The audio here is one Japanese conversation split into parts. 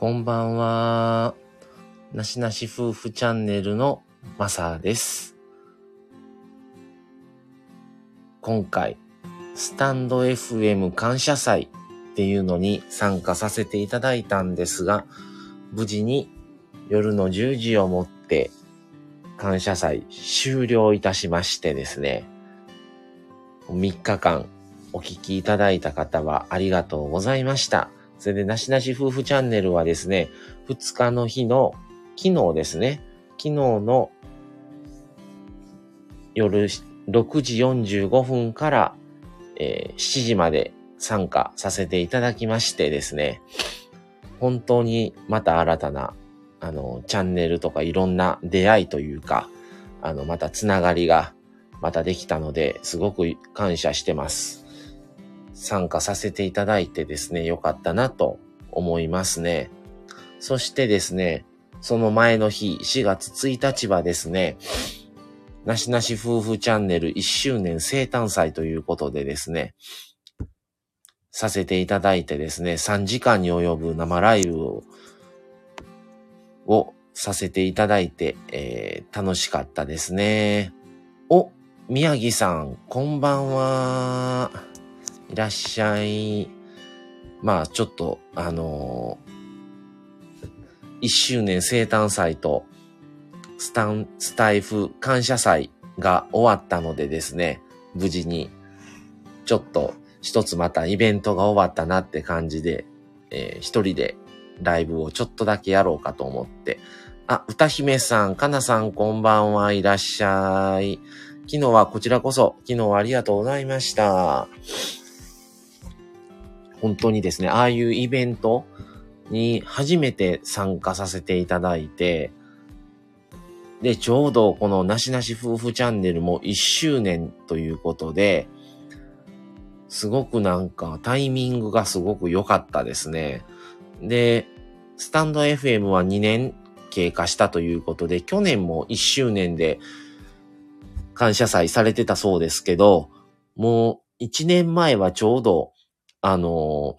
こんばんは。なしなし夫婦チャンネルのまさです。今回、スタンド FM 感謝祭っていうのに参加させていただいたんですが、無事に夜の10時をもって感謝祭終了いたしましてですね、3日間お聞きいただいた方はありがとうございました。それで、なしなし夫婦チャンネルはですね、2日の日の、昨日ですね、昨日の夜6時45分から、えー7時まで参加させていただきましてですね、本当にまた新たな、あの、チャンネルとかいろんな出会いというか、あの、またつながりがまたできたので、すごく感謝してます。参加させていただいてですね、よかったなと思いますね。そしてですね、その前の日、4月1日はですね、なしなし夫婦チャンネル1周年生誕祭ということでですね、させていただいてですね、3時間に及ぶ生ライブををさせていただいて、えー楽しかったですね。お、宮城さん、こんばんは。いらっしゃい。まあ、ちょっと、あのー、1周年生誕祭と、スタン、スタイフ感謝祭が終わったのでですね、無事に、ちょっと、一つまたイベントが終わったなって感じで、えー一人でライブをちょっとだけやろうかと思って。あ、歌姫さん、かなさんこんばんはいらっしゃい。昨日はこちらこそ、昨日はありがとうございました。本当にですね、ああいうイベントに初めて参加させていただいて、で、ちょうどこのなしなし夫婦チャンネルも1周年ということで、すごくなんかタイミングがすごく良かったですね。で、スタンド FM は2年経過したということで、去年も1周年で感謝祭されてたそうですけど、もう1年前はちょうど、あの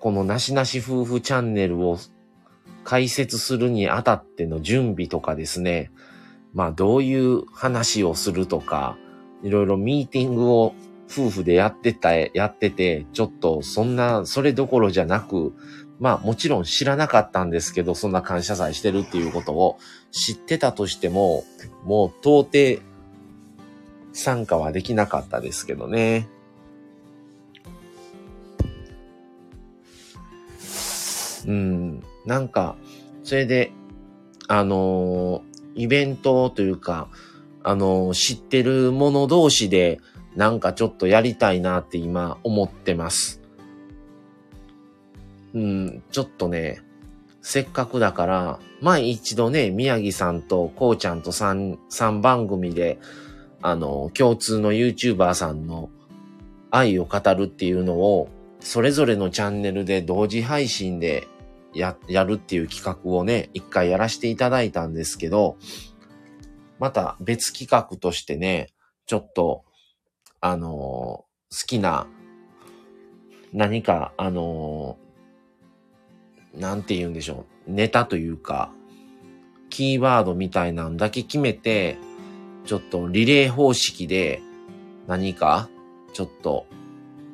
このなしなし夫婦チャンネルを開設するにあたっての準備とかですね、まあどういう話をするとか、いろいろミーティングを夫婦でやってた、やってて、ちょっとそんな、それどころじゃなく、まあもちろん知らなかったんですけど、そんな感謝祭してるっていうことを知ってたとしても、もう到底参加はできなかったですけどね。うん、なんか、それで、あのーイベントというか、あのー知ってる者同士で、なんかちょっとやりたいなって今思ってます。うん、ちょっとね、せっかくだから、前一度ね、宮城さんとこうちゃんと3、三番組で、あの、共通の YouTuber さんの愛を語るっていうのを、それぞれのチャンネルで同時配信でや、やるっていう企画をね、一回やらせていただいたんですけど、また別企画としてね、ちょっと、あのー好きな、何か、あのーなんて言うんでしょう、ネタというか、キーワードみたいなんだけ決めて、ちょっとリレー方式で何か、ちょっと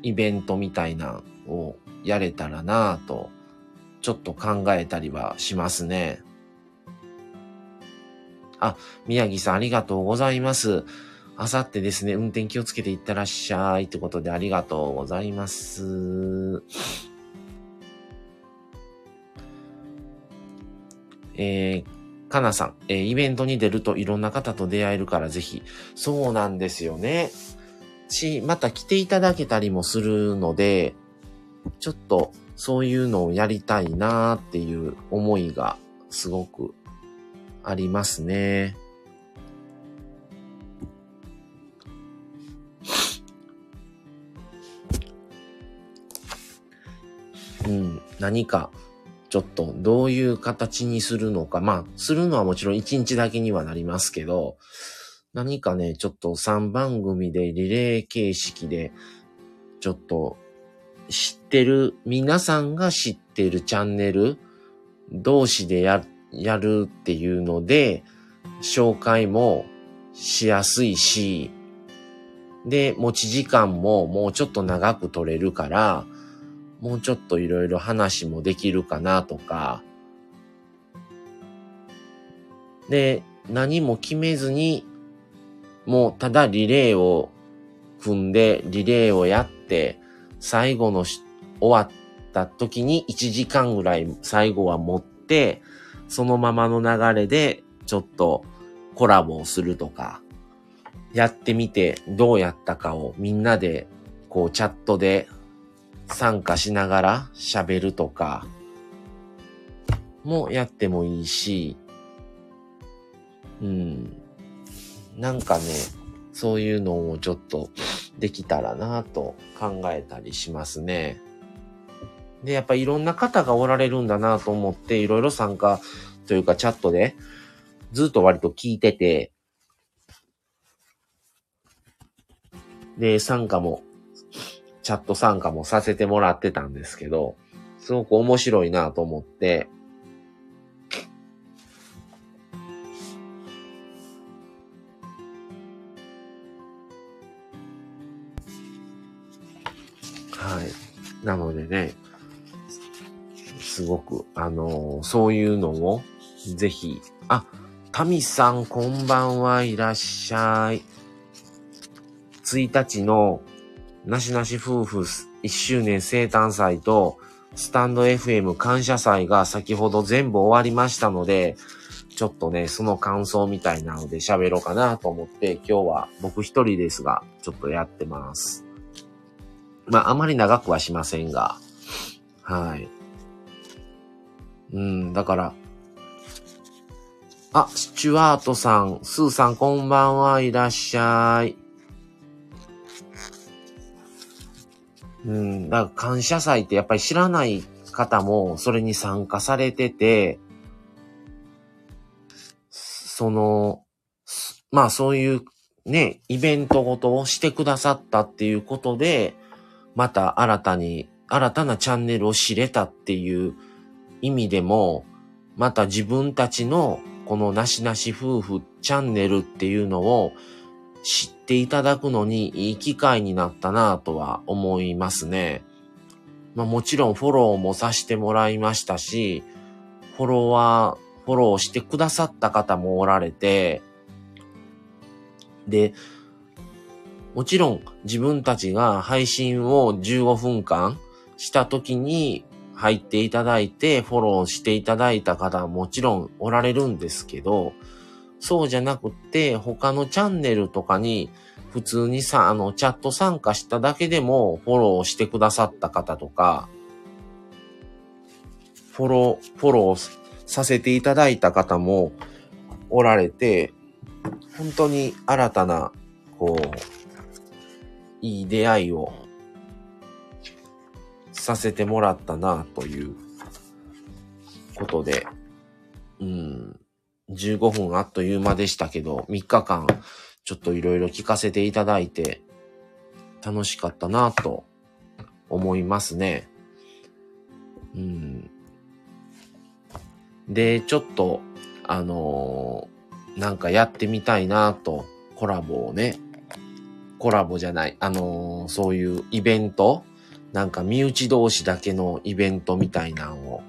イベントみたいなをやれたらなぁと、ちょっと考えたりはしますね。あ、宮城さんありがとうございます。あさってですね、運転気をつけていってらっしゃいってことでありがとうございます。えー、かなさん、えーイベントに出るといろんな方と出会えるからぜひ。そうなんですよね。し、また来ていただけたりもするので、ちょっとそういうのをやりたいなーっていう思いがすごくありますね。うん、何か、ちょっとどういう形にするのか。まあ、するのはもちろん1日だけにはなりますけど、何かね、ちょっと3番組でリレー形式で、ちょっと知ってる、皆さんが知ってるチャンネル同士でや、やるっていうので、紹介もしやすいし、で、持ち時間ももうちょっと長く取れるから、もうちょっといろいろ話もできるかなとか、で、何も決めずに、もうただリレーを組んで、リレーをやって、最後のし終わった時に1時間ぐらい最後は持って、そのままの流れでちょっとコラボをするとか、やってみてどうやったかをみんなでこうチャットで参加しながら喋るとかもやってもいいし、うん。なんかね、そういうのをちょっとできたらなと考えたりしますね。で、やっぱいろんな方がおられるんだなと思って、いろいろ参加というかチャットでずっと割と聞いてて、で、参加も、チャット参加もさせてもらってたんですけど、すごく面白いなと思って、なのでね、すごく、あのー、そういうのを、ぜひ、あ、タミさん、こんばんはいらっしゃい。1日の、なしなし夫婦1周年生誕祭と、スタンド FM 感謝祭が先ほど全部終わりましたので、ちょっとね、その感想みたいなので喋ろうかなと思って、今日は僕一人ですが、ちょっとやってます。まあ、あまり長くはしませんが。はい。うん、だから、あ、スチュワートさん、スーさんこんばんはいらっしゃい。うん、だから感謝祭ってやっぱり知らない方もそれに参加されてて、その、まあそういうね、イベントごとをしてくださったっていうことで、また新たに、新たなチャンネルを知れたっていう意味でも、また自分たちのこのなしなし夫婦チャンネルっていうのを知っていただくのにいい機会になったなぁとは思いますね。まあもちろんフォローもさせてもらいましたし、フォロワー、フォローしてくださった方もおられて、で、もちろん自分たちが配信を15分間した時に入っていただいてフォローしていただいた方はもちろんおられるんですけど、そうじゃなくって他のチャンネルとかに普通にさ、あの、チャット参加しただけでもフォローしてくださった方とか、フォロー、フォローさせていただいた方もおられて、本当に新たな、こう、いい出会いをさせてもらったなということで、うん、15分あっという間でしたけど、3日間ちょっといろいろ聞かせていただいて楽しかったなと思いますね。うん。で、ちょっと、あのー、なんかやってみたいなと、コラボをね、コラボじゃない、あのー、そういうイベントなんか身内同士だけのイベントみたいなのを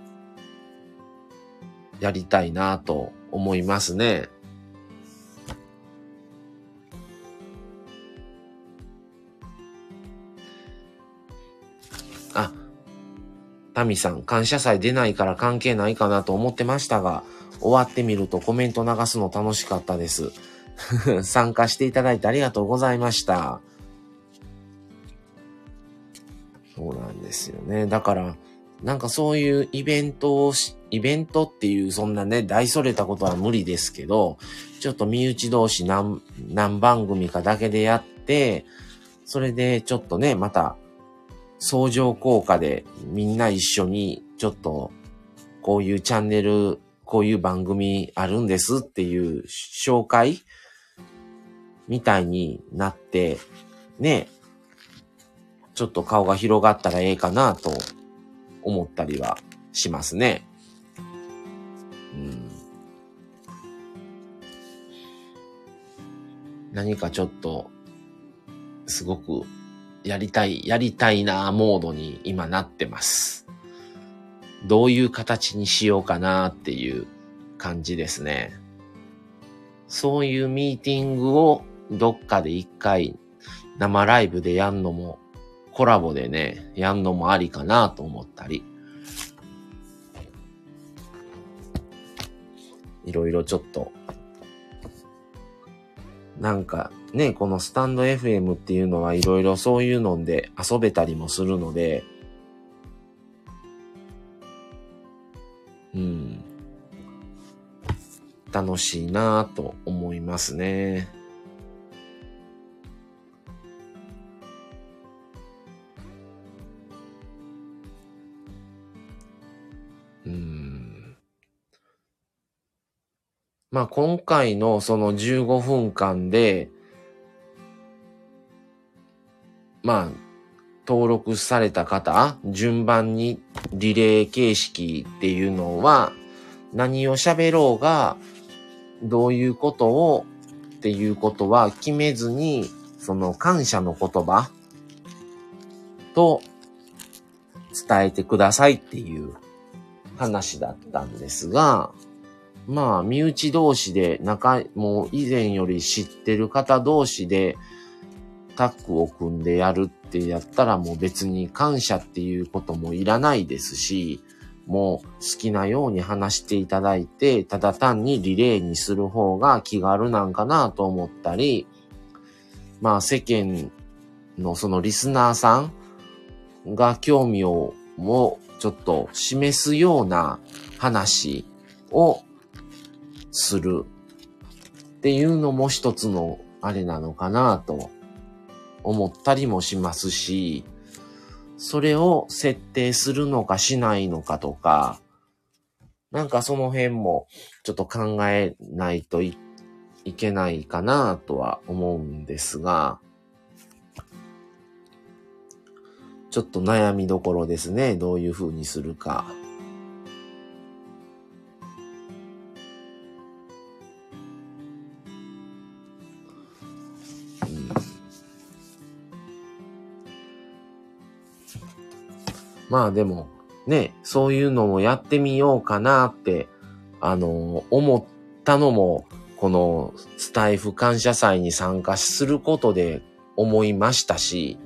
やりたいなと思いますね。あ、タミさん、感謝祭出ないから関係ないかなと思ってましたが、終わってみるとコメント流すの楽しかったです。参加していただいてありがとうございました。そうなんですよね。だから、なんかそういうイベントをし、イベントっていうそんなね、大それたことは無理ですけど、ちょっと身内同士何、何番組かだけでやって、それでちょっとね、また、相乗効果でみんな一緒にちょっと、こういうチャンネル、こういう番組あるんですっていう紹介みたいになって、ね、ちょっと顔が広がったらええかなと思ったりはしますね。うん。何かちょっと、すごくやりたい、やりたいなモードに今なってます。どういう形にしようかなっていう感じですね。そういうミーティングをどっかで一回生ライブでやんのも、コラボでね、やんのもありかなと思ったり。いろいろちょっと、なんかね、このスタンド FM っていうのはいろいろそういうので遊べたりもするので、うん。楽しいなぁと思いますね。まあ今回のその15分間で、まあ、登録された方、順番にリレー形式っていうのは、何を喋ろうが、どういうことをっていうことは決めずに、その感謝の言葉と伝えてくださいっていう話だったんですが、まあ、身内同士で仲、もう以前より知ってる方同士でタッグを組んでやるってやったらもう別に感謝っていうこともいらないですし、もう好きなように話していただいて、ただ単にリレーにする方が気軽なんかなと思ったり、まあ世間のそのリスナーさんが興味をもうちょっと示すような話をするっていうのも一つのあれなのかなと思ったりもしますし、それを設定するのかしないのかとか、なんかその辺もちょっと考えないといけないかなとは思うんですが、ちょっと悩みどころですね。どういう風にするか。まあでも、ね、そういうのもやってみようかなって、あの、思ったのも、このスタイフ感謝祭に参加することで思いましたし、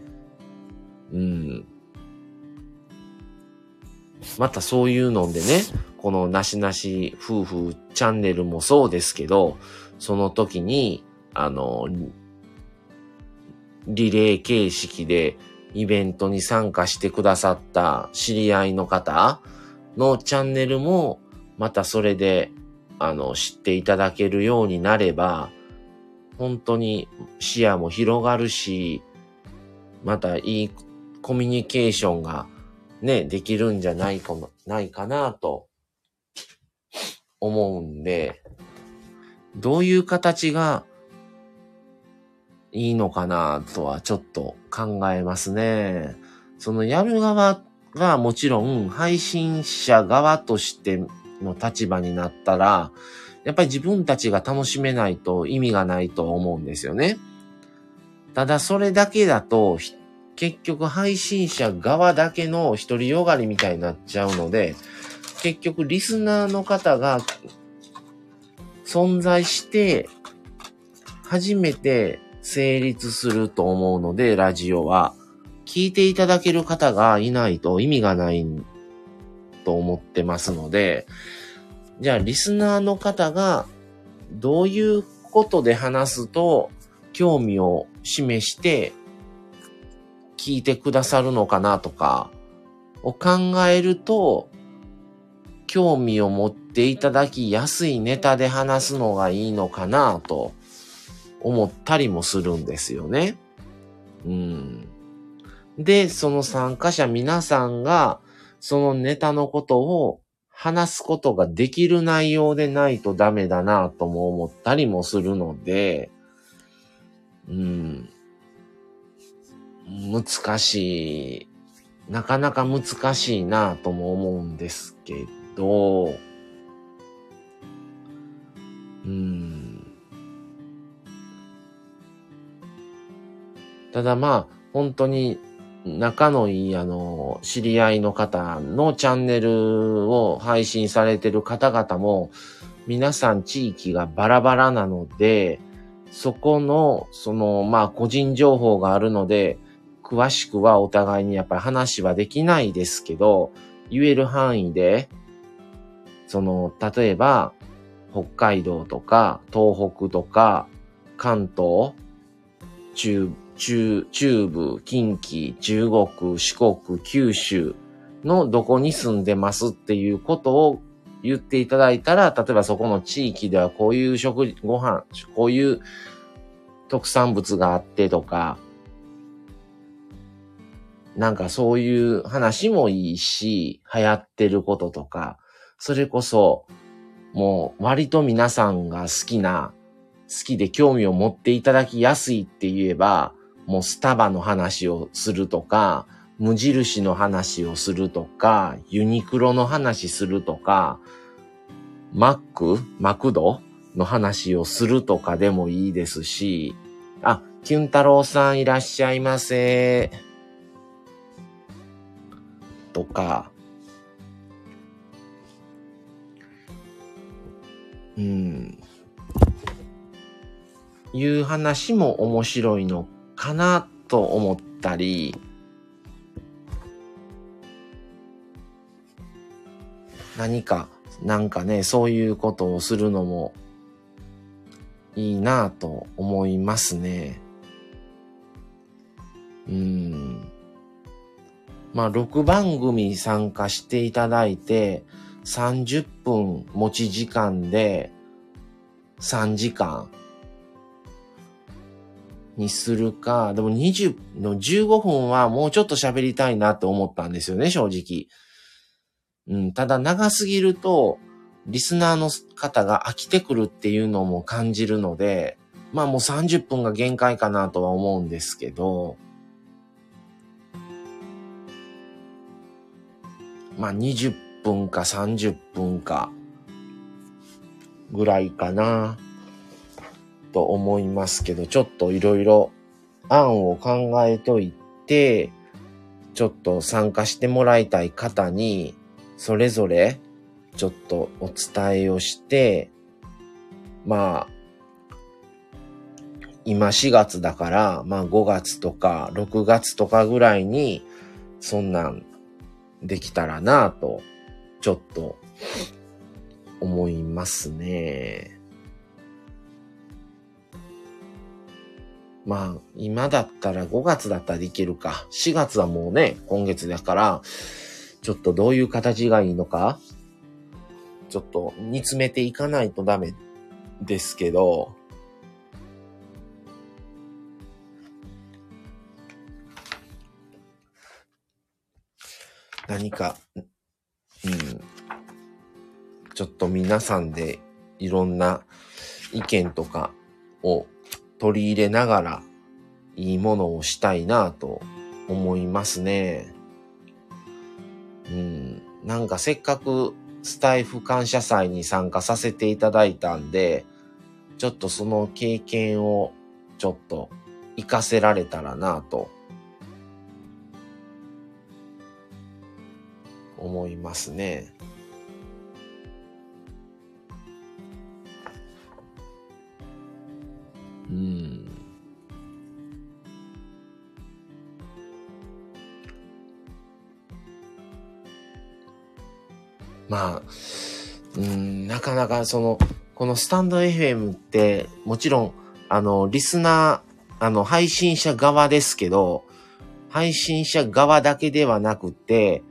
うん。またそういうのでね、このなしなし夫婦チャンネルもそうですけど、その時に、あの、リレー形式でイベントに参加してくださった知り合いの方のチャンネルも、またそれで、あの、知っていただけるようになれば、本当に視野も広がるし、またいいコミュニケーションがね、できるんじゃないかもないかなと思うんで、どういう形がいいのかなとはちょっと考えますね。そのやる側がもちろん配信者側としての立場になったら、やっぱり自分たちが楽しめないと意味がないと思うんですよね。ただそれだけだと、結局配信者側だけの独りよがりみたいになっちゃうので、結局リスナーの方が存在して、初めて成立すると思うので、ラジオは。聞いていただける方がいないと意味がないと思ってますので、じゃあリスナーの方がどういうことで話すと興味を示して聞いてくださるのかなとかを考えると興味を持っていただきやすいネタで話すのがいいのかなと思ったりもするんですよね。うん。で、その参加者皆さんが、そのネタのことを話すことができる内容でないとダメだなとも思ったりもするので、うん。難しい。なかなか難しいなとも思うんですけど、うん。ただまあ、本当に仲のいいあの、知り合いの方のチャンネルを配信されてる方々も、皆さん地域がバラバラなので、そこの、その、まあ、個人情報があるので、詳しくはお互いにやっぱり話はできないですけど、言える範囲で、その、例えば、北海道とか、東北とか、関東、中、中、中部、近畿、中国、四国、九州のどこに住んでますっていうことを言っていただいたら、例えばそこの地域ではこういう食事、ご飯、こういう特産物があってとか、なんかそういう話もいいし、流行ってることとか、それこそ、もう割と皆さんが好きな、好きで興味を持っていただきやすいって言えば、もうスタバの話をするとか、無印の話をするとか、ユニクロの話するとか、マックマクドの話をするとかでもいいですし、あ、キュン太郎さんいらっしゃいませ。とか、うん、いう話も面白いのかなと思ったり、何か、なんかね、そういうことをするのもいいなと思いますね。うん。まあ、6番組参加していただいて、30分持ち時間で3時間にするか、でも20の15分はもうちょっと喋りたいなと思ったんですよね、正直。うん、ただ長すぎると、リスナーの方が飽きてくるっていうのも感じるので、まあもう30分が限界かなとは思うんですけど、まあ20分か30分かぐらいかなと思いますけど、ちょっといろいろ案を考えといて、ちょっと参加してもらいたい方に、それぞれちょっとお伝えをして、まあ、今4月だから、まあ5月とか6月とかぐらいに、そんなんできたらなぁと、ちょっと思いますね。まあ、今だったら5月だったらいけるか。4月はもうね、今月だから、ちょっとどういう形がいいのか、ちょっと煮詰めていかないとダメですけど、何か、うん、ちょっと皆さんでいろんな意見とかを取り入れながらいいものをしたいなと思いますね。うん。なんかせっかくスタイフ感謝祭に参加させていただいたんで、ちょっとその経験をちょっと活かせられたらなと思いますね。うん。まあ、うん、なかなかその、このスタンド FM って、もちろん、あの、リスナー、あの、配信者側ですけど、配信者側だけではなくて、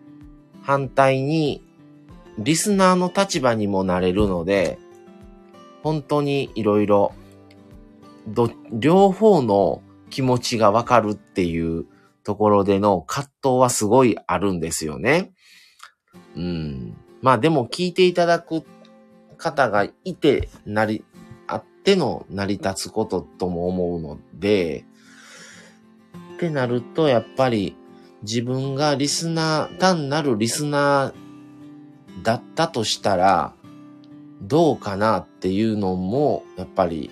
反対に、リスナーの立場にもなれるので、本当にいろいろ、ど、両方の気持ちがわかるっていうところでの葛藤はすごいあるんですよね。うん。まあでも聞いていただく方がいて、なり、あっての成り立つこととも思うので、ってなると、やっぱり自分がリスナー、単なるリスナーだったとしたら、どうかなっていうのも、やっぱり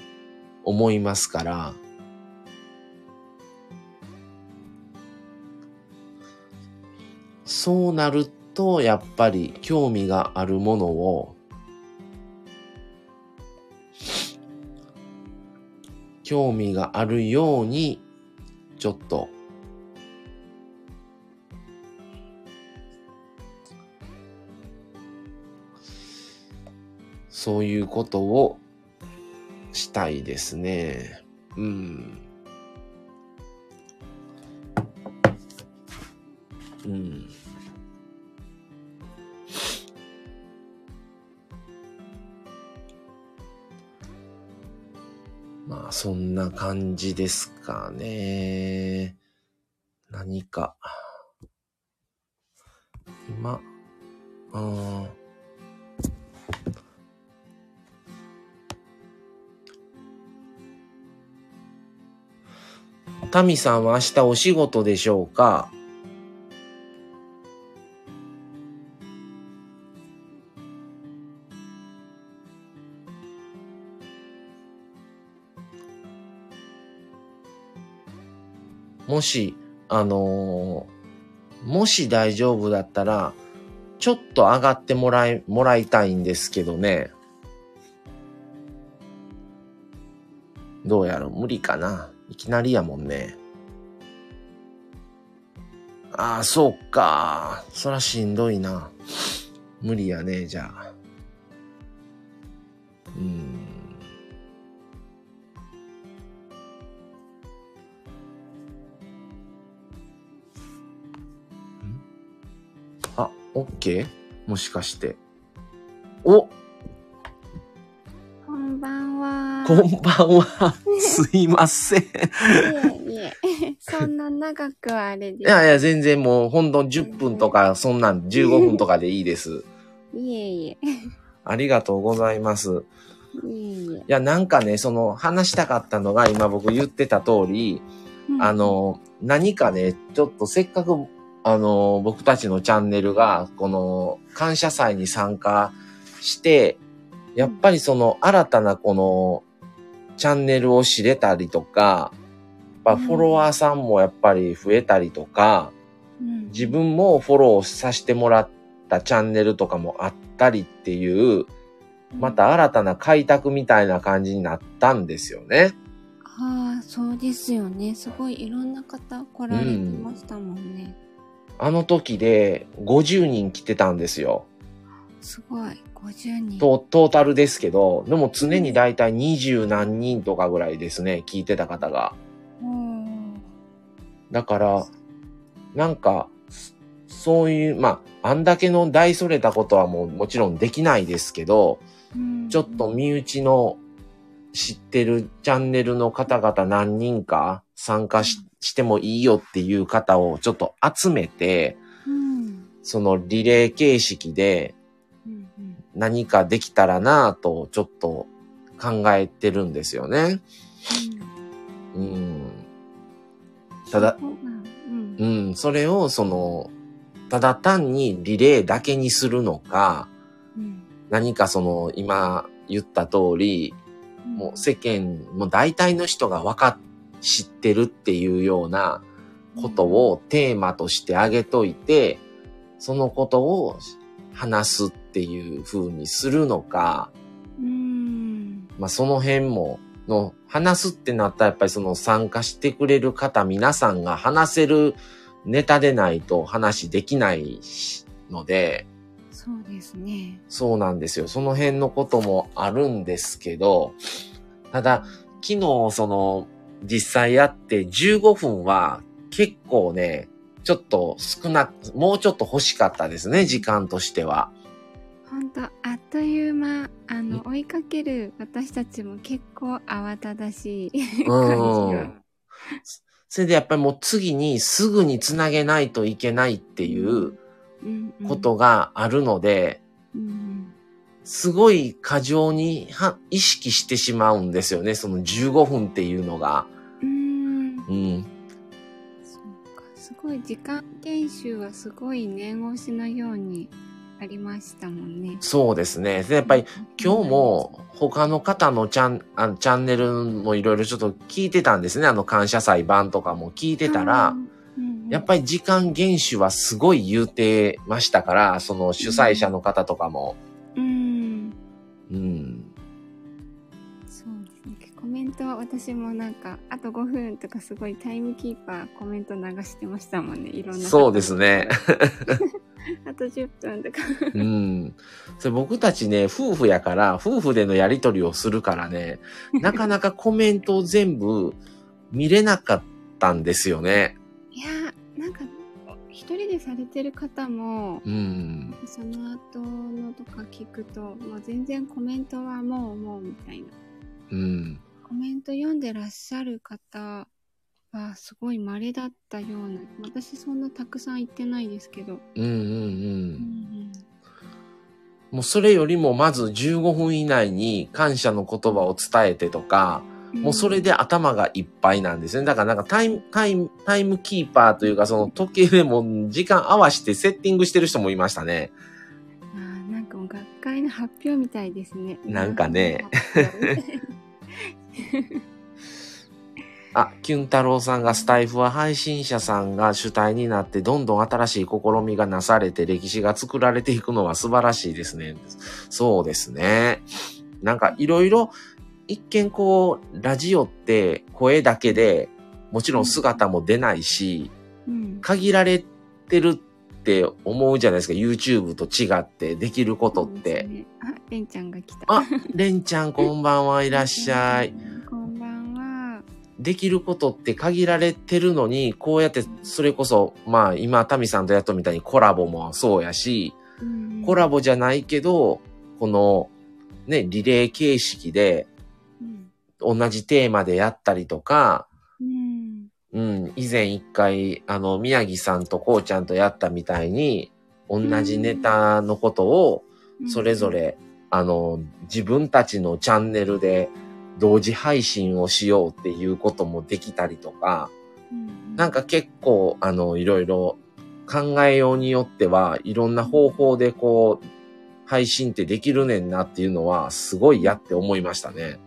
思いますから、そうなると、やっぱり興味があるものを、興味があるように、ちょっと、そういうことをしたいですね。うん。うん。まあ、そんな感じですかね。何か。今、うん。タミさんは明日お仕事でしょうか？もし、あのーもし大丈夫だったら、ちょっと上がってもらい、もらいたいんですけどね。どうやろ無理かないきなりやもんね。ああ、そうか。そらしんどいな。無理やね、じゃあ。うーん。あ、オッケー？もしかして。おこんばんは。こんばんは。すいません。いえいえ。そんな長くはあれです。いやいや、全然もうほんと10分とか、そんなん15分とかでいいです。いえいえ。ありがとうございます。いえいえいや、なんかね、その話したかったのが今僕言ってた通り、うん。あの、何かね、ちょっとせっかく、あの、僕たちのチャンネルが、この感謝祭に参加して、やっぱりその新たなこのチャンネルを知れたりとか、やっぱフォロワーさんもやっぱり増えたりとか、うん自分もフォローさせてもらったチャンネルとかもあったりっていう、また新たな開拓みたいな感じになったんですよね。ああ、そうですよね。すごいいろんな方来られてましたもんね。あの時で50人来てたんですよ。すごい。50人。トトータルですけど、でも常にだいたい20何人とかぐらいですね、聞いてた方が。だから、なんか、そういう、まあ、あんだけの大それたことはもうもちろんできないですけど、うんちょっと身内の知ってるチャンネルの方々何人か参加ししてもいいよっていう方をちょっと集めて、うん。そのリレー形式で何かできたらなぁとちょっと考えてるんですよね。うん。ただ、うん。うん、それをその、ただ単にリレーだけにするのか、うん。何かその今言った通り、もう世間、もう大体の人が分かっ、知ってるっていうようなことをテーマとしてあげといて、そのことを話すっていう風にするのか、うん。まあその辺も、の、話すってなったらやっぱりその参加してくれる方皆さんが話せるネタでないと話できないので、そうですね。そうなんですよ。その辺のこともあるんですけど、ただ、昨日その、実際やって15分は結構ね、ちょっと少な、もうちょっと欲しかったですね、時間としては。本当あっという間、あの、追いかける私たちも結構慌ただしい感じうが。ん。それでやっぱりもう次にすぐにつなげないといけないっていううん。うんことがあるので、うんすごい過剰には意識してしまうんですよね、その15分っていうのが。うん。うん。ごい時間研修はすごい念押しのようにありましたもんね。そうですね。でやっぱり今日も他の方のチャンあのチャンネルもいろいろちょっと聞いてたんですね。あの感謝祭版とかも聞いてたら、やっぱり時間厳守はすごい言うてましたから、その主催者の方とかも。うん。うん。そうですね。コメントは私もなんか、あと5分とかすごいタイムキーパーコメント流してましたもんね。いろんな。そうです。ね。あと10分とか。うん。それ僕たちね、夫婦やから、夫婦でのやりとりをするからね、なかなかコメントを全部見れなかったんですよね。いやー、なんか、一人でされてる方も、うん。その後のとか聞くと、もう全然コメントはもうもうみたいな。うん。コメント読んでらっしゃる方はすごい稀だったような。私そんなたくさん言ってないですけど。うんうんう。うんんもうそれよりもまず15分以内に感謝の言葉を伝えてとか、うん、もうそれで頭がいっぱいなんですね。だからなんかタイム、タイム、タイムキーパーというかその時計でも時間合わせてセッティングしてる人もいましたね。あーなんかもう学会の発表みたいですね。なんかねあ、キュン太郎さんがスタイフは配信者さんが主体になってどんどん新しい試みがなされて歴史が作られていくのは素晴らしいですね。そうですね。なんかいろいろ一見こうラジオって声だけでもちろん姿も出ないしうん。限られてるって思うじゃないですか。YouTube と違ってできることってあ、レンちゃんが来た。あ、レンちゃんこんばんはいらっしゃい。こんばんは。できることって限られてるのに、こうやって、それこそ、まあ今、タミさんとやっとみたいにコラボもそうやし、うんコラボじゃないけど、この、ね、リレー形式でうん。同じテーマでやったりとか、うん。うん、以前一回、あの、宮城さんとこうちゃんとやったみたいに、同じネタのことを、それぞれ、あの、自分たちのチャンネルで同時配信をしようっていうこともできたりとか、うん、なんか結構、あの、いろいろ考えようによっては、いろんな方法でこう、配信ってできるねんなっていうのは、すごいやって思いましたね。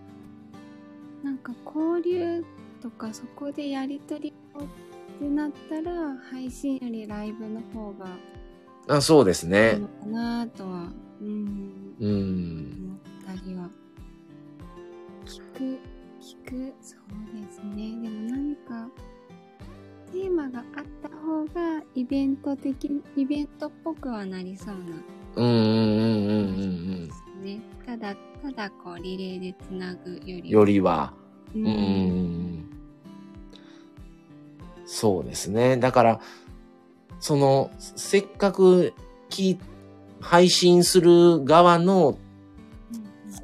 なんか交流とかそこでやりとりをってなったら配信よりライブの方があそうですいいねの。かなとは、うん、うん。は聞く聞くそうですねでも何かテーマがあった方がイベント的イベントっぽくはなりそうなうんうんうんうんですね、ただただこうリレーでつなぐよりうん。よりは。ううんうんうん。そうですね。だから、その、せっかく聞い配信する側の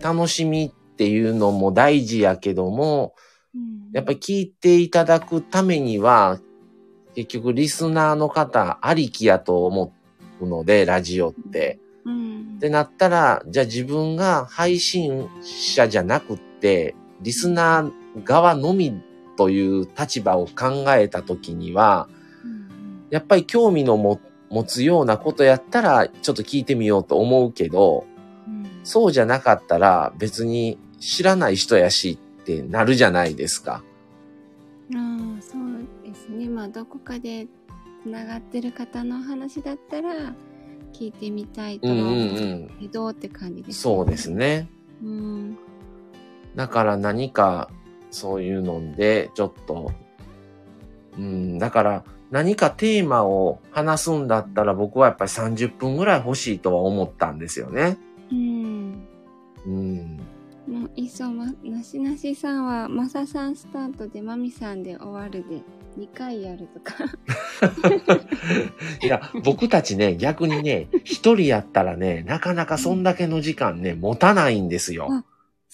楽しみっていうのも大事やけども、うん。やっぱり聞いていただくためには、結局リスナーの方ありきやと思うので、ラジオって。うん。ってなったら、じゃあ自分が配信者じゃなくって、リスナー側のみという立場を考えたときには、うん。やっぱり興味のも持つようなことやったら、ちょっと聞いてみようと思うけど、うんそうじゃなかったら別に知らない人やしってなるじゃないですか。ああそうですねまあどこかでつながってる方の話だったら聞いてみたいとうんうんは思ううん。けどって感じです、そうですね。うんだから何かそういうので、ちょっと、うん、だから何かテーマを話すんだったら僕はやっぱり30分ぐらい欲しいとは思ったんですよね。うんうん。もういっそまなしなしさんはマサさんスタートでマミさんで終わるで2回やるとか いや、僕たちね、逆にね、一人やったらね、なかなかそんだけの時間ね、持たないんですよ。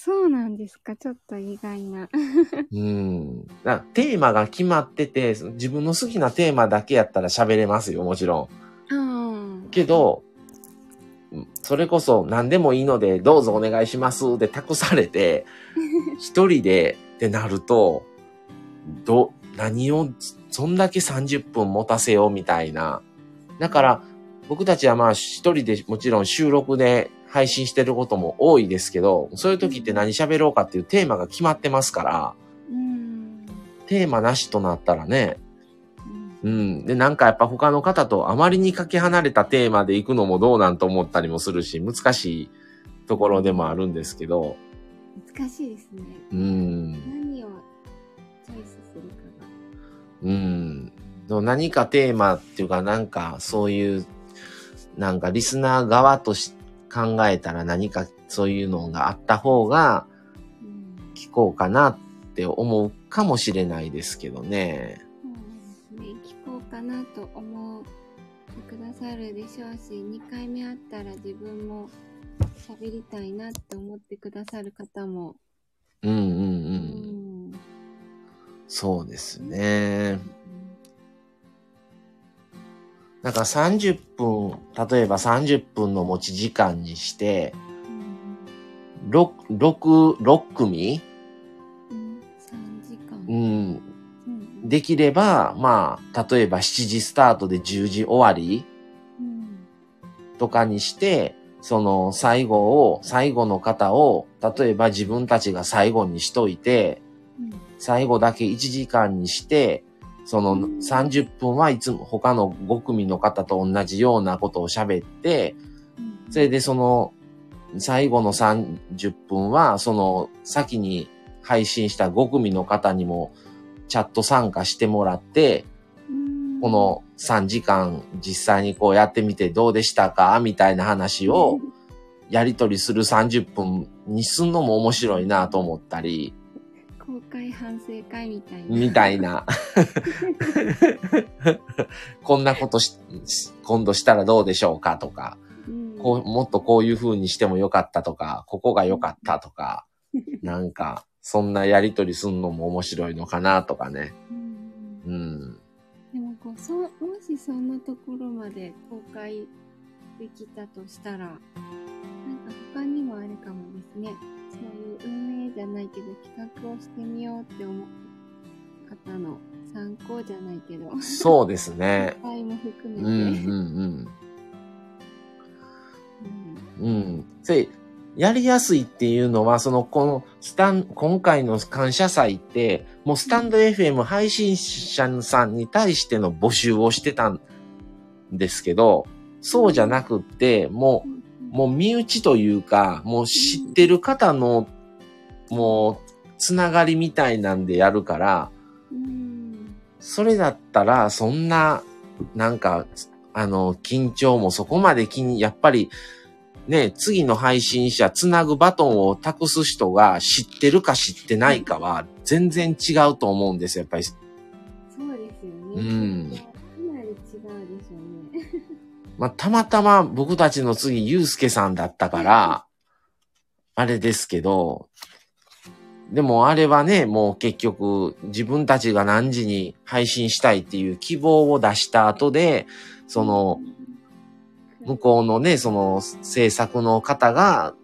そうなんですかちょっと意外な うん。テーマが決まってて、自分の好きなテーマだけやったら喋れますよ、もちろん。うんけど、それこそ何でもいいのでどうぞお願いしますって託されて、一人でってなると、ど、何を、そんだけ30分持たせようみたいな。だから、僕たちはまあ一人でもちろん収録で配信してることも多いですけど、そういう時って何喋ろうかっていうテーマが決まってますから、うん。テーマなしとなったらね、うんうん。で、なんかやっぱ他の方とあまりにかけ離れたテーマで行くのもどうなんと思ったりもするし、難しいところでもあるんですけど、難しいですね。うん。何をチョイスするかが。うん。何かテーマっていうか、なんかそういう、なんかリスナー側とし考えたら何かそういうのがあった方がうん。聞こうかなって思うかもしれないですけどね。そうですね。聞こうかなと思ってくださるでしょうし、2回目会ったら自分も喋りたいなって思ってくださる方も。うんうんう。うんん。そうですね。なんか30分、例えば30分の持ち時間にして、うん。6、6、6組？うん。3時間。うん。うん。できれば、まあ、例えば7時スタートで10時終わりうん。とかにして、その最後を、最後の方を、例えば自分たちが最後にしといて、うん。最後だけ1時間にして、そのうん30分はいつも他の5組の方と同じようなことを喋って、うん。それでその最後の30分は、その先に配信した5組の方にもチャット参加してもらって、うん、この3時間実際にこうやってみてどうでしたかみたいな話をやり取りする30分にすんのも面白いなと思ったり、公開反省会みたいな。みたいな。こんなことし、今度したらどうでしょうかとか、うん。こう、もっとこういう風にしてもよかったとか、ここが良かったとか、なんか、そんなやりとりすんのも面白いのかなとかね。うんうん。でもこうそうもしそんなところまで公開できたとしたらなんか他にもあるかもですねそういう運営じゃないけど企画をしてみようって思う方の参考じゃないけどそうですね。場合も含めて、うん、うん、うん。うん。で、やりやすいっていうのは、その、この、スタン、今回の感謝祭って、もうスタンド FM 配信者さんに対しての募集をしてたんですけど、そうじゃなくって、もうんう、もう身内というか、もう知ってる方の、もう、つながりみたいなんでやるから、うんそれだったら、そんな、なんか、あの、緊張もそこまで気に、やっぱり、ね、次の配信者、つなぐバトンを託す人が知ってるか知ってないかは、全然違うと思うんですよ、やっぱり。そうですよね、うんまあ、たまたま僕たちの次、ゆうすけさんだったから、あれですけど、でもあれはね、もう結局自分たちが何時に配信したいっていう希望を出した後で、その、向こうのね、その制作の方が、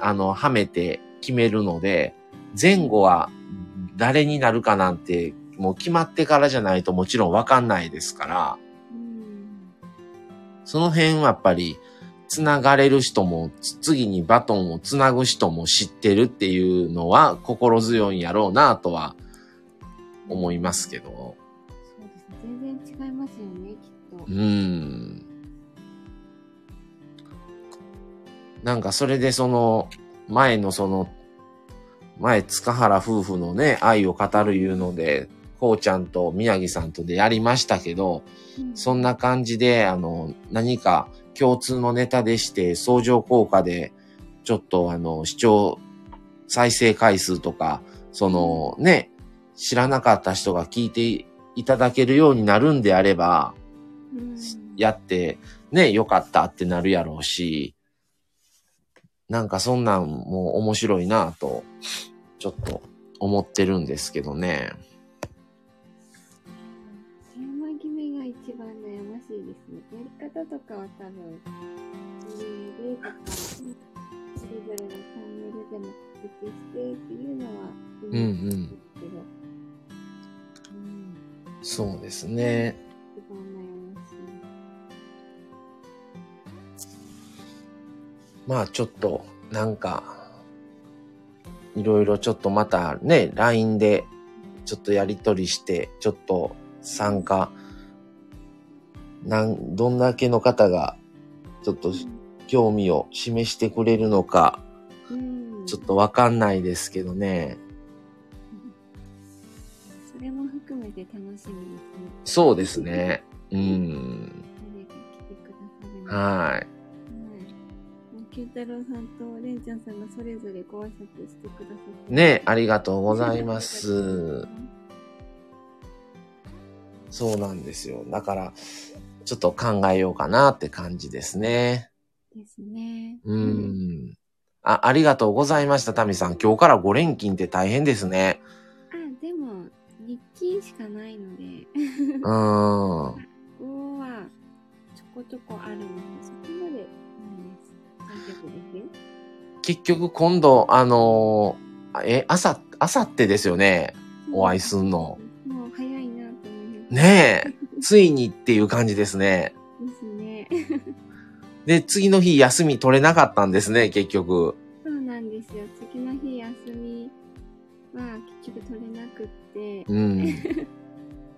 あの、はめて決めるので、前後は誰になるかなんて、もう決まってからじゃないともちろんわかんないですから、うんその辺はやっぱり、つながれる人も、つ次にバトンをつなぐ人も知ってるっていうのは心強いんやろうなとは思いますけど。そうですね全然違いますよねきっとうーん。なんかそれでその、前のその、前塚原夫婦のね、愛を語るいうので、こうちゃんと宮城さんとでやりましたけど、そんな感じで、あの、何か共通のネタでして、相乗効果で、ちょっとあの、視聴、再生回数とか、そのね、知らなかった人が聞いていただけるようになるんであれば、うんやって、ね、よかったってなるやろうし、なんかそんなんも面白いなと、ちょっと思ってるんですけどね。方とかは多分、自分でとか、それぞれのチャンネルでも告知してっていうのは、うんうんですけど、うんそうですね。一番悩ましい。まあちょっと、なんか、いろいろちょっとまたね、LINE でちょっとやりとりして、ちょっと参加、なん、どんだけの方が、ちょっと興味を示してくれるのか、うん。ちょっとわかんないですけどね。それも含めて楽しみですね。そうですね。うん。はい。はい。九太郎さんとれんちゃんさんがそれぞれご挨拶してくださって。ねありがとうございます。そうなんですよ。だから、ちょっと考えようかなって感じですね。ですね。う。ん。あ、ありがとうございました、タミさん。今日から5連勤って大変ですね。あ、でも、日記しかないので、うーん。ここはちょこちょこあるので、そこまでないです。大丈夫ですよ。結局今度、あのーえ、朝、朝ってですよね。お会いすんの。もう早いなと思います。ねえ。ついにっていう感じですね。ですね。で、次の日休み取れなかったんですね、結局。そうなんですよ。次の日休みは結局取れなくって、うん。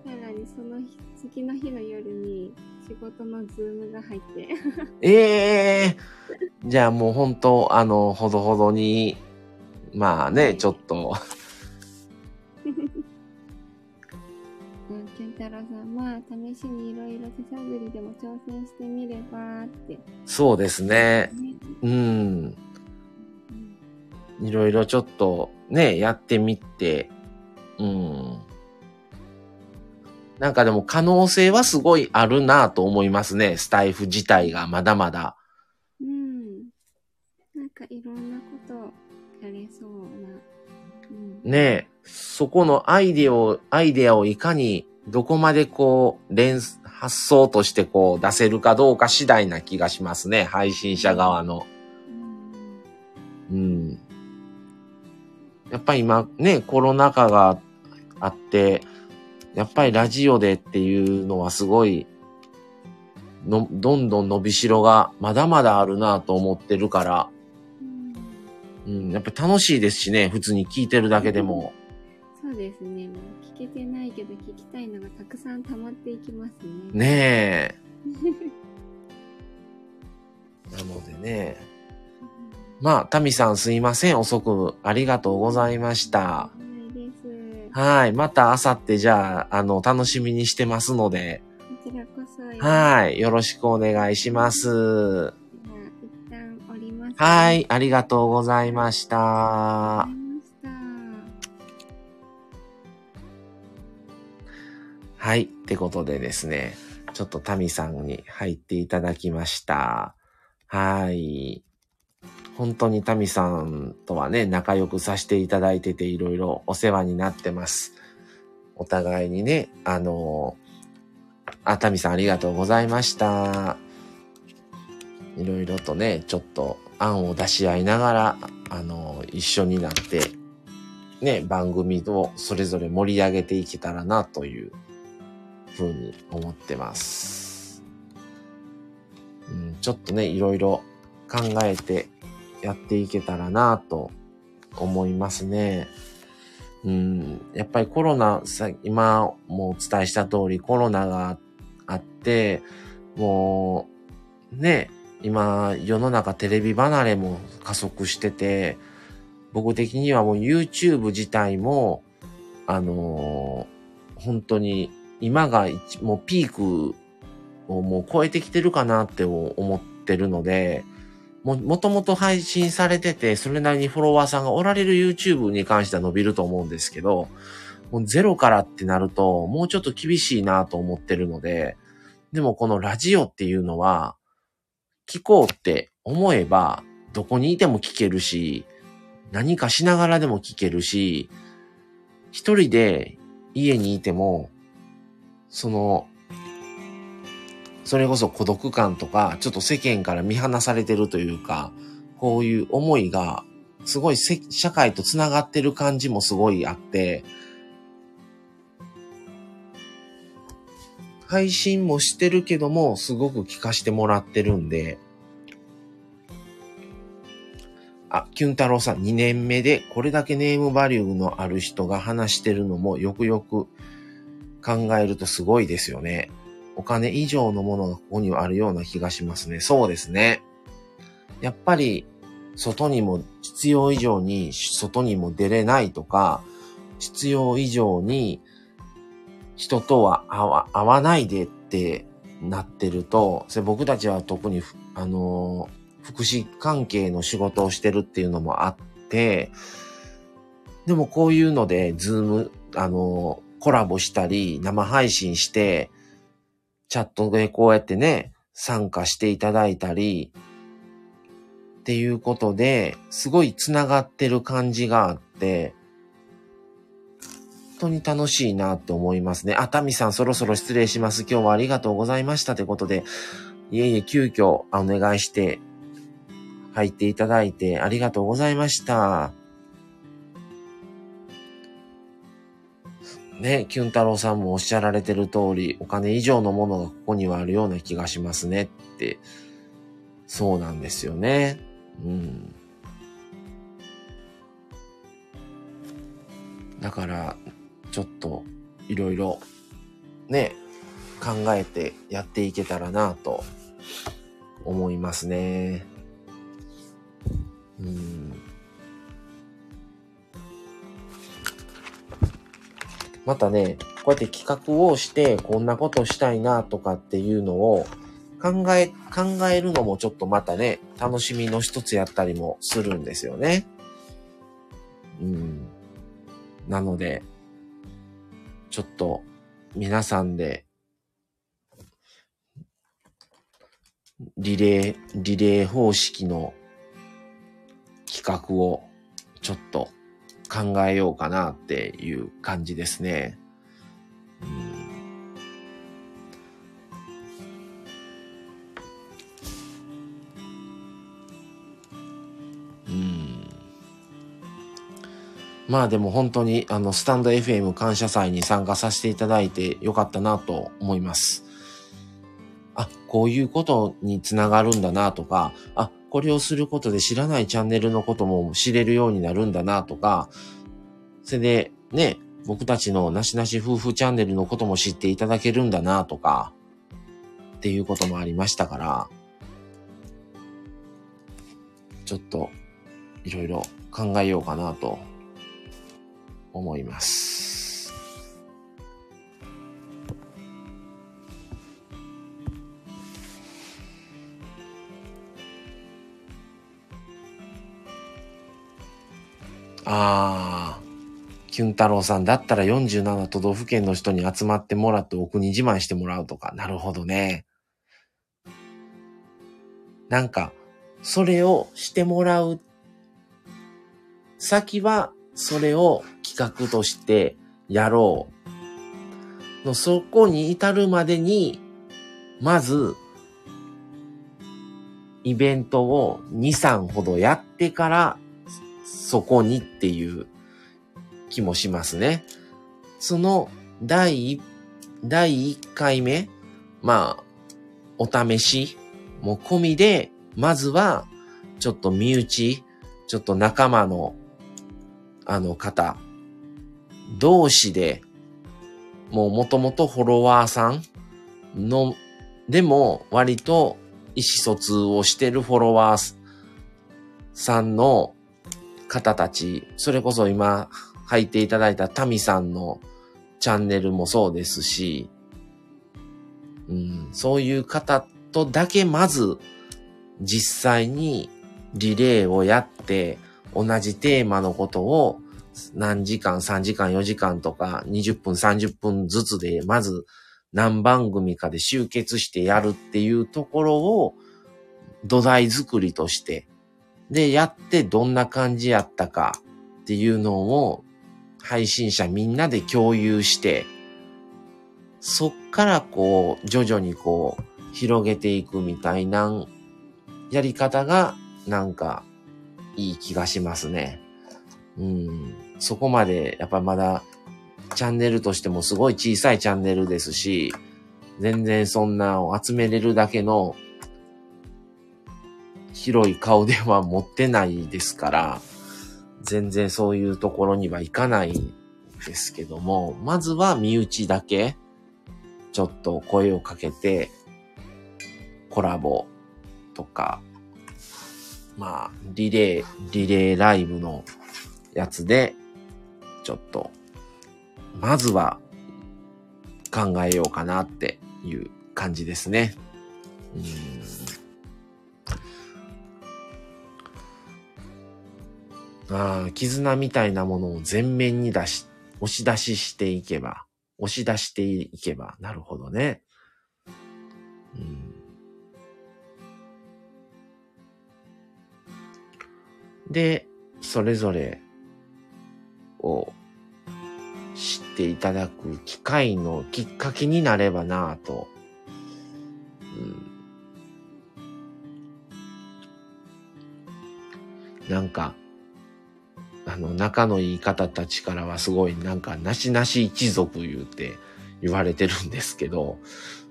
さらにその日、次の日の夜に仕事のズームが入って、ええじゃあもう本当、あの、ほどほどに、まあね、ちょっと、うん、健太郎さん、まあ、試しにいろいろ手探りでも挑戦してみればって。そうですね。ねうん。うんいろいろちょっとね、やってみて、うん。なんかでも可能性はすごいあるなと思いますね。スタイフ自体がまだまだ。うん。なんかいろんなことやれそうな。うん。ねえ、そこのアイデアを、アイデアをいかにどこまでこう、連、発想としてこう出せるかどうか次第な気がしますね。配信者側の。うんうん。やっぱり今ね、コロナ禍があって、やっぱりラジオでっていうのはすごい、の、どんどん伸びしろがまだまだあるなと思ってるから、うんうん、やっぱり楽しいですしね、普通に聞いてるだけでも。そうですね。けてないけど聞きたいのがたくさん溜まっていきますね。ねえ。なのでね。まあ、タミさんすいません。遅くありがとうございました。はい。また明後日じゃあ、あの、楽しみにしてますので、こちらこそ。はい。よろしくお願いします。一旦降ります、は。い。ありがとうございましたはい。ってことでですね、ちょっとタミさんに入っていただきました。はい。本当にタミさんとはね、仲良くさせていただいてて、いろいろお世話になってます。お互いにね、あのあ、タミさんありがとうございました。いろいろとね、ちょっと案を出し合いながら、あの一緒になって、ね、番組をそれぞれ盛り上げていけたらなというふうに思ってます。うん、ちょっとね、いろいろ考えてやっていけたらなと思いますね。うん、やっぱりコロナ、さ今もお伝えした通りコロナがあって、もう、ね、今世の中テレビ離れも加速してて、僕的にはもう YouTube 自体も、あのー本当に今がもうピークをもう超えてきてるかなって思ってるので、も、もともと配信されてて、それなりにフォロワーさんがおられる YouTube に関しては伸びると思うんですけど、もうゼロからってなると、もうちょっと厳しいなと思ってるので、でもこのラジオっていうのは、聞こうって思えば、どこにいても聞けるし、何かしながらでも聞けるし、一人で家にいても、その、それこそ孤独感とか、ちょっと世間から見放されてるというか、こういう思いが、すごい社会と繋がってる感じもすごいあって、配信もしてるけども、すごく聞かしてもらってるんで、あ、キュン太郎さん、2年目でこれだけネームバリューのある人が話してるのもよくよく考えるとすごいですよね。お金以上のものがここにはあるような気がしますね。そうですね。やっぱり、外にも必要以上に外にも出れないとか、必要以上に人とは会わないでってなってると、それ僕たちは特に、あの福祉関係の仕事をしてるっていうのもあって、でもこういうので、ズーム、あの、コラボしたり、生配信して、チャットでこうやってね、参加していただいたり、っていうことで、すごい繋がってる感じがあって、本当に楽しいなって思いますね。あ、タミさんそろそろ失礼します。今日はありがとうございましたってことで、いえいえ、急遽お願いして入っていただいてありがとうございました。ね、キュン太郎さんもおっしゃられてる通り、お金以上のものがここにはあるような気がしますねって、そうなんですよね。うん。だから、ちょっと、いろいろ、ね、考えてやっていけたらなと思いますね。うん。またね、こうやって企画をして、こんなことしたいなとかっていうのを考え、考えるのもちょっとまたね、楽しみの一つやったりもするんですよね。うん。なので、ちょっと皆さんで、リレー、リレー方式の企画をちょっと考えようかなっていう感じですね。うん、うんまあでも本当にあのスタンド FM 感謝祭に参加させていただいてよかったなと思います。あ、こういうことにつながるんだなとか、あ、これをすることで知らないチャンネルのことも知れるようになるんだなとか、それでね、僕たちのなしなし夫婦チャンネルのことも知っていただけるんだなとか、っていうこともありましたから、ちょっといろいろ考えようかなと思います。ああ、キュン太郎さんだったら47都道府県の人に集まってもらってお国自慢してもらうとか。なるほどね。なんか、それをしてもらう。先は、それを企画としてやろう。の、そこに至るまでに、まず、イベントを2、3ほどやってからそこにっていう気もしますね。その第、第1回目、まあ、お試しも込みで、まずは、ちょっと身内、ちょっと仲間の、あの方、同士で、もう元々フォロワーさんの、でも割と意思疎通をしてるフォロワーさんの方たち、それこそ今入っていただいたタミさんのチャンネルもそうですし、うん、そういう方とだけまず実際にリレーをやって同じテーマのことを何時間、3時間、4時間とか20分、30分ずつでまず何番組かで集結してやるっていうところを土台作りとしてで、やってどんな感じやったかっていうのを配信者みんなで共有して、そっからこう、徐々にこう、広げていくみたいなやり方がなんかいい気がしますね。うん。そこまでやっぱまだチャンネルとしてもすごい小さいチャンネルですし、全然そんなを集めれるだけの広い顔では持ってないですから、全然そういうところには行かないんですけども、まずは身内だけ、ちょっと声をかけて、コラボとか、まあ、リレー、リレーライブのやつで、ちょっと、まずは考えようかなっていう感じですね。うんあ、絆みたいなものを前面に出し、押し出ししていけば、押し出していけば、なるほどね。うん、で、それぞれを知っていただく機会のきっかけになればなぁと、うん、なんか、あの、仲のいい方たちからはすごいなんか、なしなし一族言うて言われてるんですけど、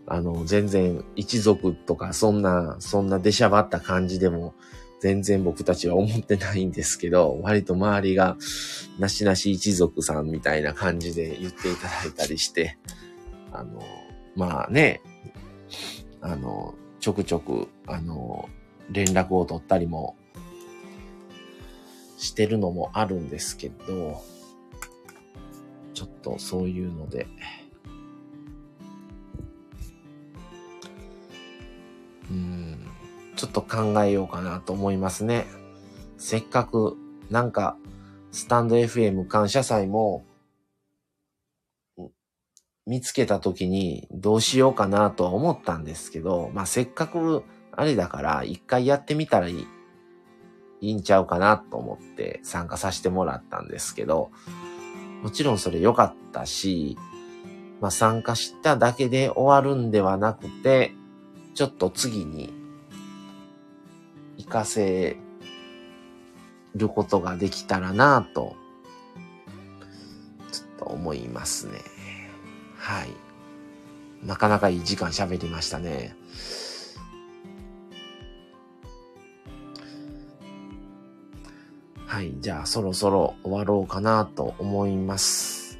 あの、全然一族とかそんな、そんな出しゃばった感じでも、全然僕たちは思ってないんですけど、割と周りが、なしなし一族さんみたいな感じで言っていただいたりして、あの、まあね、あの、ちょくちょく、あの、連絡を取ったりもしてるのもあるんですけど、ちょっとそういうので、うん、ちょっと考えようかなと思いますね。せっかく、なんか、スタンド FM 感謝祭も、見つけた時にどうしようかなとは思ったんですけど、まあ、せっかくあれだから一回やってみたらいい、いいんちゃうかなと思って参加させてもらったんですけど、もちろんそれ良かったし、まあ、参加しただけで終わるんではなくて、ちょっと次に活かせることができたらなと、ちょっと思いますね。はい。なかなかいい時間喋りましたね。はい。じゃあ、そろそろ終わろうかなと思います。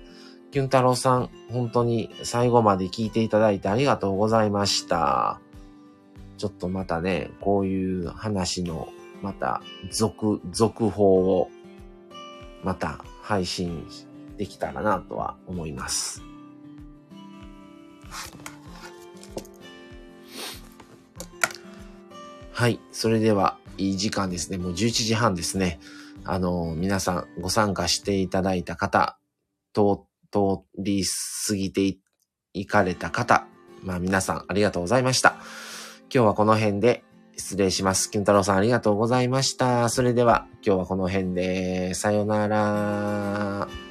キュン太郎さん、本当に最後まで聞いていただいてありがとうございました。ちょっとまたね、こういう話の、また、続、続報を、また配信できたらなとは思います。はい。それでは、いい時間ですね。もう11時半ですね。あの、皆さんご参加していただいた方、通、通り過ぎていかれた方、まあ皆さんありがとうございました。今日はこの辺で失礼します。金太郎さんありがとうございました。それでは今日はこの辺で、さよなら。